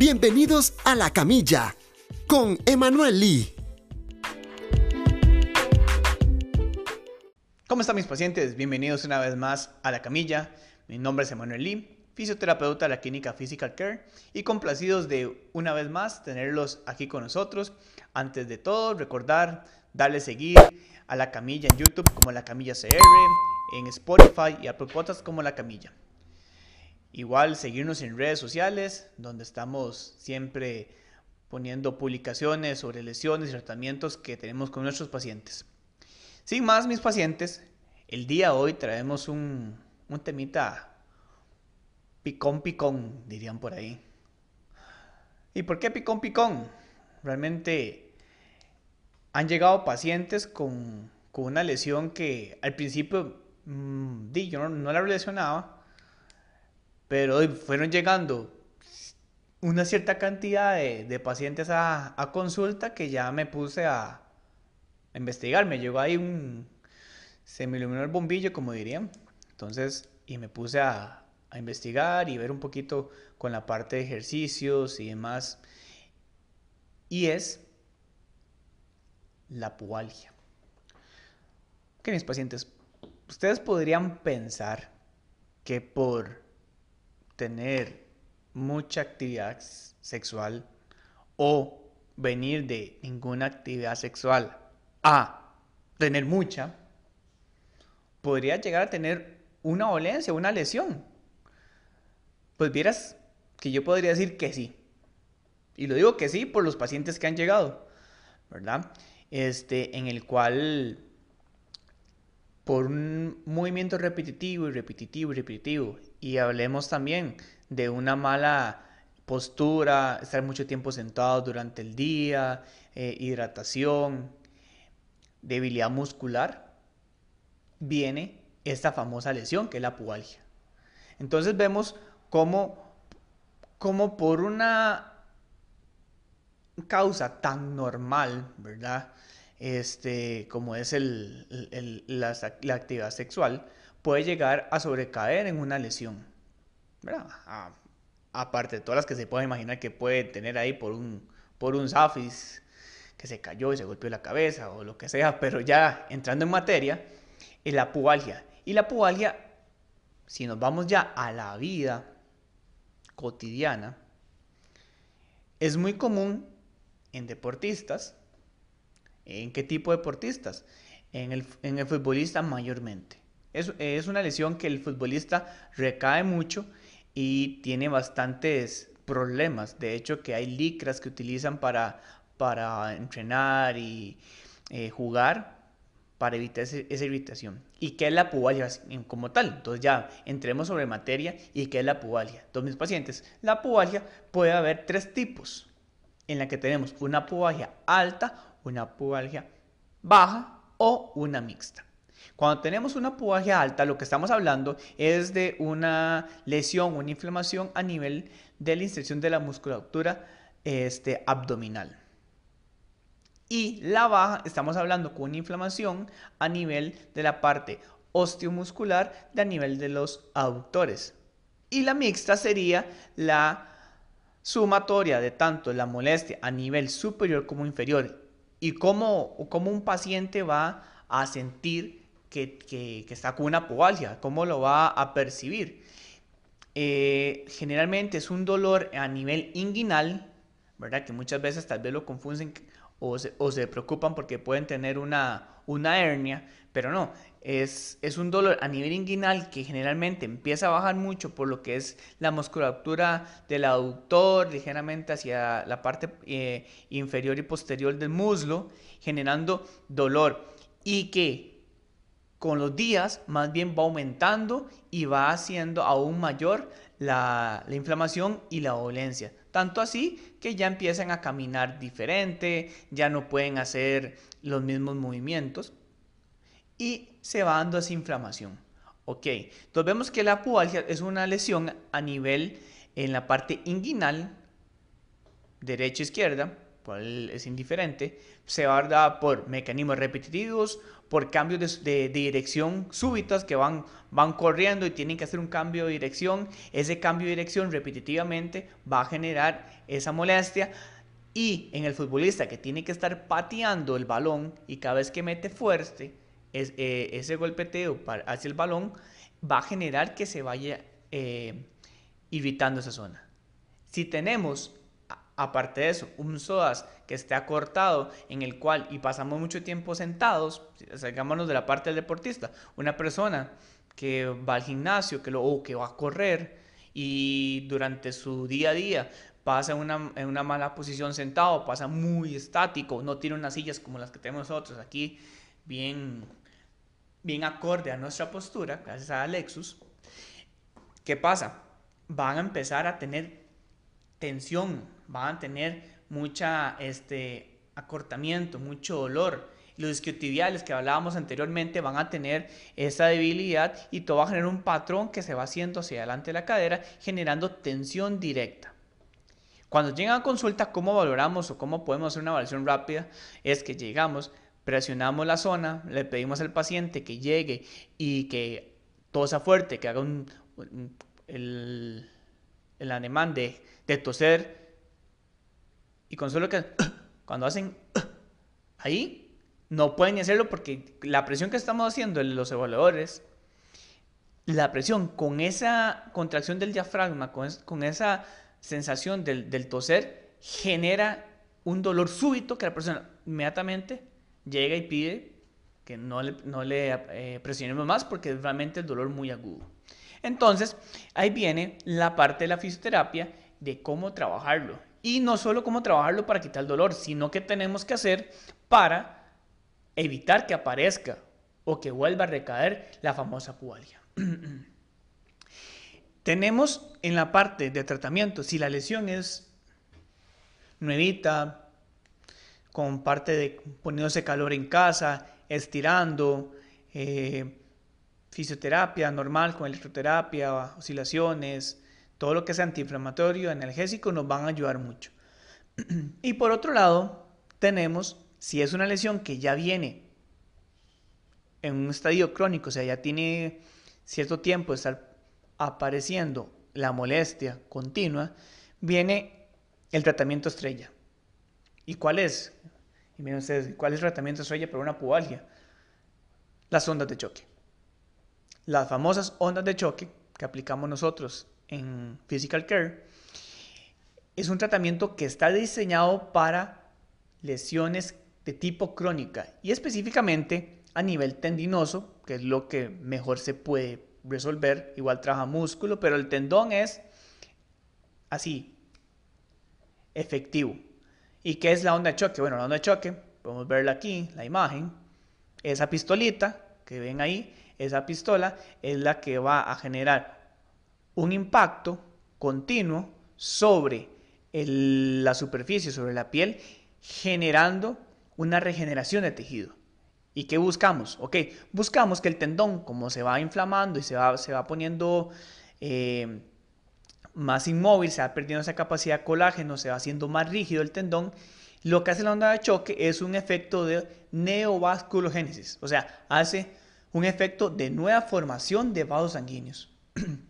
Bienvenidos a La Camilla con Emanuel Lee. ¿Cómo están mis pacientes? Bienvenidos una vez más a La Camilla. Mi nombre es Emanuel Lee, fisioterapeuta de la clínica Physical Care y complacidos de una vez más tenerlos aquí con nosotros. Antes de todo, recordar darle seguir a La Camilla en YouTube como La Camilla CR, en Spotify y Apple Podcasts como La Camilla. Igual seguirnos en redes sociales, donde estamos siempre poniendo publicaciones sobre lesiones y tratamientos que tenemos con nuestros pacientes. Sin más, mis pacientes, el día de hoy traemos un, un temita picón picón, dirían por ahí. ¿Y por qué picón picón? Realmente han llegado pacientes con, con una lesión que al principio mmm, yo no, no la relacionaba, pero fueron llegando una cierta cantidad de, pacientes a, consulta que ya me puse a, investigar. Me llegó ahí un... Se me iluminó el bombillo, como dirían. Entonces, y me puse a, a investigar y ver un poquito con la parte de ejercicios y demás. Y es la pualgia. Ok, mis pacientes, ustedes podrían pensar que por tener mucha actividad sexual o venir de ninguna actividad sexual a tener mucha, podría llegar a tener una dolencia, una lesión. Pues vieras que yo podría decir que sí. Y lo digo que sí por los pacientes que han llegado, ¿verdad? Este, en el cual por un movimiento repetitivo y repetitivo y repetitivo. Y hablemos también de una mala postura, estar mucho tiempo sentado durante el día, eh, hidratación, debilidad muscular, viene esta famosa lesión que es la pubalgia. Entonces vemos cómo, por una causa tan normal, ¿verdad? este, como es el, la, actividad sexual, puede llegar a sobrecaer en una lesión. aparte de todas las que se puede imaginar que puede tener ahí por un, por un zafis que se cayó y se golpeó la cabeza o lo que sea, pero ya entrando en materia, es la pubalgia. Y la pubalgia, si nos vamos ya a la vida cotidiana, es muy común en deportistas, ¿En qué tipo de deportistas? En el, futbolista mayormente. Es, una lesión que el futbolista recae mucho y tiene bastantes problemas. De hecho, que hay licras que utilizan para, para entrenar y eh, jugar para evitar esa irritación. ¿Y qué es la pubalgia como tal? Entonces ya entremos sobre materia y qué es la pubalgia. Todos mis pacientes, la pubalgia puede haber tres tipos en la que tenemos una pubalgia alta una pubalgia baja o una mixta. Cuando tenemos una pubalgia alta, lo que estamos hablando es de una lesión, una inflamación a nivel de la inserción de la musculatura este, abdominal. Y la baja, estamos hablando con una inflamación a nivel de la parte osteomuscular de a nivel de los aductores. Y la mixta sería la sumatoria de tanto la molestia a nivel superior como inferior y cómo, cómo un paciente va a sentir que, que, está con una pubalgia, cómo lo va a percibir. Eh, generalmente es un dolor a nivel inguinal, ¿verdad? Que muchas veces tal vez lo confunden o se, o se preocupan porque pueden tener una, una hernia, pero no, es, es, un dolor a nivel inguinal que generalmente empieza a bajar mucho por lo que es la musculatura del aductor, ligeramente hacia la parte eh, inferior y posterior del muslo, generando dolor y que con los días más bien va aumentando y va haciendo aún mayor la, la inflamación y la dolencia. Tanto así que ya empiezan a caminar diferente, ya no pueden hacer los mismos movimientos y se va dando esa inflamación. Ok, entonces vemos que la pubalgia es una lesión a nivel en la parte inguinal, derecha-izquierda, es indiferente, se va a dar por mecanismos repetitivos, por cambios de, dirección súbitas que van, van corriendo y tienen que hacer un cambio de dirección. Ese cambio de dirección repetitivamente va a generar esa molestia. Y en el futbolista que tiene que estar pateando el balón y cada vez que mete fuerte eh, ese golpeteo hacia el balón, va a generar que se vaya eh, irritando esa zona. Si tenemos, aparte de eso, un psoas que esté acortado, en el cual, y pasamos mucho tiempo sentados, salgámonos de la parte del deportista, una persona que va al gimnasio que lo, o que va a correr y durante su día a día pasa en una, en una mala posición sentado, pasa muy estático, no tiene unas sillas como las que tenemos nosotros aquí, bien, bien acorde a nuestra postura, gracias a Lexus. ¿Qué pasa? Van a empezar a tener tensión, van a tener mucha este, acortamiento, mucho dolor. Los isquiotibiales que hablábamos anteriormente van a tener esa debilidad y todo va a generar un patrón que se va haciendo hacia adelante de la cadera, generando tensión directa. Cuando llegan a consulta, ¿cómo valoramos o cómo podemos hacer una evaluación rápida? Es que llegamos, presionamos la zona, le pedimos al paciente que llegue y que tosa fuerte, que haga un, el, el de toser y con solo que cuando hacen ahí no pueden hacerlo porque la presión que estamos haciendo en los evaluadores la presión con esa contracción del diafragma con, con esa sensación del, del, toser genera un dolor súbito que la persona inmediatamente llega y pide que no le, no le eh, presionemos más porque es realmente el dolor muy agudo. Entonces, ahí viene la parte de la fisioterapia de cómo trabajarlo. Y no solo cómo trabajarlo para quitar el dolor, sino que tenemos que hacer para evitar que aparezca o que vuelva a recaer la famosa pubalgia. tenemos en la parte de tratamiento, si la lesión es nuevita, con parte de poniéndose calor en casa, estirando, eh, fisioterapia normal con electroterapia, oscilaciones, todo lo que es antiinflamatorio, analgésico, nos van a ayudar mucho. y por otro lado, tenemos, si es una lesión que ya viene en un estadio crónico, o sea, ya tiene cierto tiempo de estar apareciendo la molestia continua, viene el tratamiento estrella. ¿Y cuál es? Y miren ustedes, ¿cuál es el tratamiento estrella para una pubalgia? Las ondas de choque. Las famosas ondas de choque que aplicamos nosotros en Physical Care, es un tratamiento que está diseñado para lesiones de tipo crónica y específicamente a nivel tendinoso, que es lo que mejor se puede resolver. Igual trabaja músculo, pero el tendón es así, efectivo. ¿Y qué es la onda de choque? Bueno, la onda de choque, podemos verla aquí, la imagen, esa pistolita que ven ahí, esa pistola es la que va a generar un impacto continuo sobre la superficie, sobre la piel, generando una regeneración de tejido. ¿Y qué buscamos? Ok, buscamos que el tendón, como se va inflamando y se va, se va poniendo eh, más inmóvil, se va perdiendo esa capacidad de colágeno, se va haciendo más rígido el tendón, lo que hace la onda de choque es un efecto de neovasculogénesis, o sea, hace un efecto de nueva formación de vasos sanguíneos.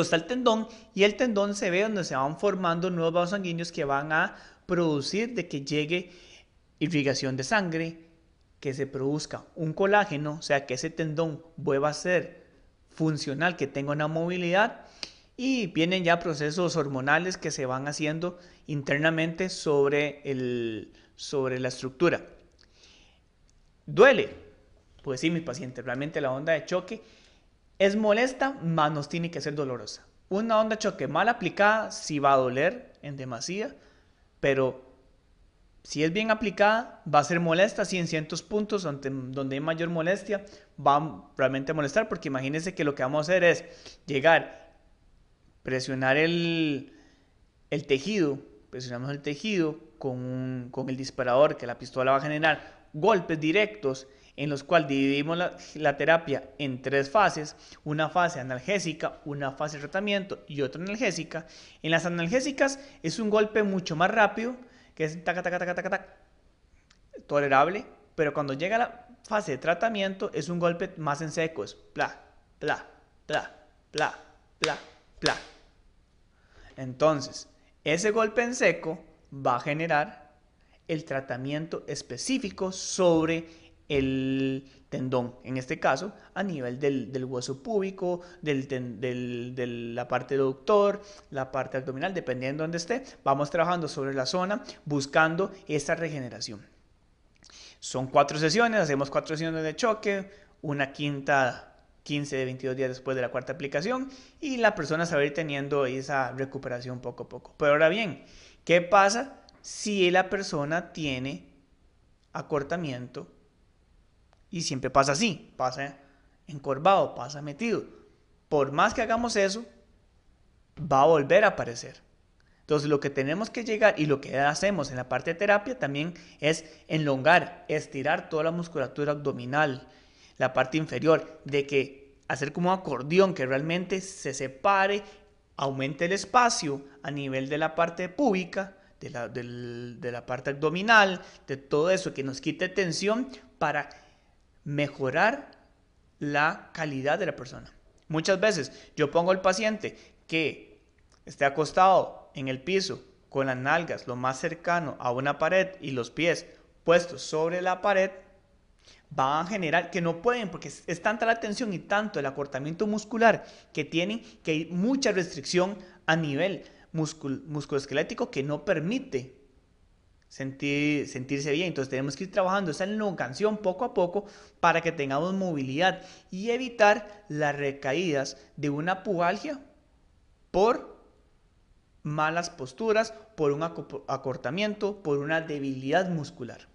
Está el tendón y el tendón se ve donde se van formando nuevos vasos sanguíneos que van a producir de que llegue irrigación de sangre, que se produzca un colágeno, o sea, que ese tendón vuelva a ser funcional, que tenga una movilidad y vienen ya procesos hormonales que se van haciendo internamente sobre, el, sobre la estructura. Duele, pues sí, mis pacientes, realmente la onda de choque es molesta, más nos tiene que ser dolorosa. Una onda choque mal aplicada sí va a doler en demasía, pero si es bien aplicada va a ser molesta, sí en ciertos puntos donde, donde hay mayor molestia va realmente a molestar, porque imagínense que lo que vamos a hacer es llegar, presionar el, el tejido, presionamos el tejido con, con el disparador que la pistola va a generar golpes directos en los cuales dividimos la, terapia en tres fases, una fase analgésica, una fase de tratamiento y otra analgésica. En las analgésicas es un golpe mucho más rápido, que es taca, taca, taca, taca, taca, tolerable, pero cuando llega la fase de tratamiento es un golpe más en seco, es bla, bla, bla, bla, bla, bla. Entonces, ese golpe en seco va a generar el tratamiento específico sobre el tendón, en este caso a nivel del, hueso púbico, del, de la parte doctor, la parte abdominal, dependiendo de donde esté, vamos trabajando sobre la zona buscando esta regeneración. Son cuatro sesiones, hacemos cuatro sesiones de choque, una quinta 15 de 22 días después de la cuarta aplicación y la persona se va a ir teniendo esa recuperación poco a poco. Pero ahora bien, ¿qué pasa si la persona tiene acortamiento y siempre pasa así, pasa encorvado, pasa metido? Por más que hagamos eso, va a volver a aparecer. Entonces lo que tenemos que llegar y lo que hacemos en la parte de terapia también es enlongar, estirar toda la musculatura abdominal, la parte inferior, de que hacer como un acordeón que realmente se separe, aumente el espacio a nivel de la parte pública, de la, parte abdominal, de todo eso, que nos quite tensión para mejorar la calidad de la persona. Muchas veces yo pongo al paciente que esté acostado en el piso con las nalgas lo más cercano a una pared y los pies puestos sobre la pared van a generar que no pueden porque es, tanta la tensión y tanto el acortamiento muscular que tienen que hay mucha restricción a nivel musculoesquelético que no permite sentir, sentirse bien. Entonces tenemos que ir trabajando esa elongación poco a poco para que tengamos movilidad y evitar las recaídas de una pubalgia por malas posturas, por un acortamiento, por una debilidad muscular.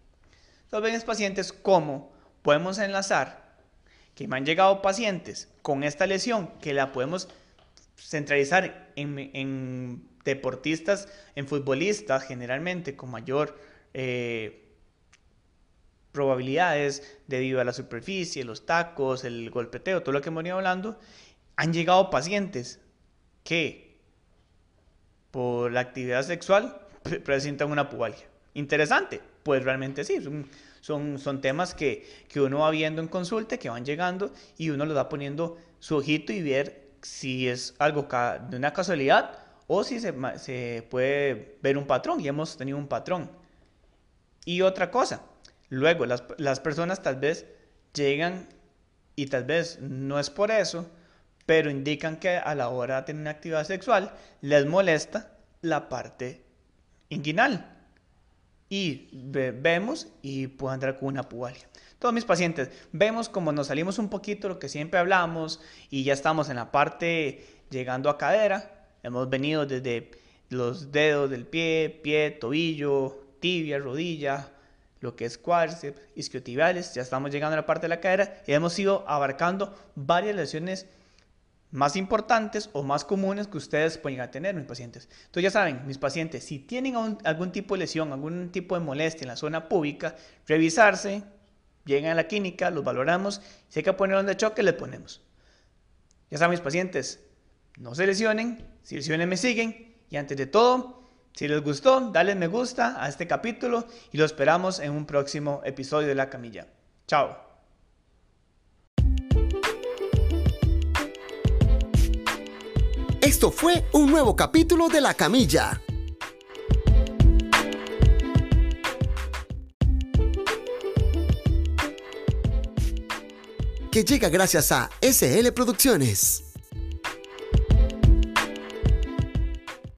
Entonces ven pacientes como podemos enlazar que me han llegado pacientes con esta lesión que la podemos centralizar en, deportistas, en futbolistas generalmente con mayor eh, probabilidades debido a la superficie, los tacos, el golpeteo, todo lo que hemos venido hablando, han llegado pacientes que por la actividad sexual presentan una pubalgia. Interesante, pues realmente sí, son, son temas que, uno va viendo en consulta, que van llegando y uno lo va poniendo su ojito y ver si es algo de una casualidad o si se, se puede ver un patrón y hemos tenido un patrón. Y otra cosa, luego las, las personas tal vez llegan y tal vez no es por eso, pero indican que a la hora de tener una actividad sexual les molesta la parte inguinal y vemos y puedo andar con una pubalgia. Todos mis pacientes, vemos como nos salimos un poquito lo que siempre hablamos y ya estamos en la parte llegando a cadera. Hemos venido desde los dedos del pie, pie, tobillo, tibia, rodilla, lo que es cuádriceps, isquiotibiales, ya estamos llegando a la parte de la cadera y hemos ido abarcando varias lesiones más importantes o más comunes que ustedes pueden tener, mis pacientes. Entonces ya saben, mis pacientes, si tienen algún tipo de lesión, algún tipo de molestia en la zona pública, revisarse, llegan a la clínica, los valoramos, si hay que poner de choque, le ponemos. Ya saben, mis pacientes, no se lesionen, si lesionen me siguen y antes de todo, si les gustó, dale me gusta a este capítulo y lo esperamos en un próximo episodio de La Camilla. Chao. Esto fue un nuevo capítulo de La Camilla. Llega gracias a SL Producciones.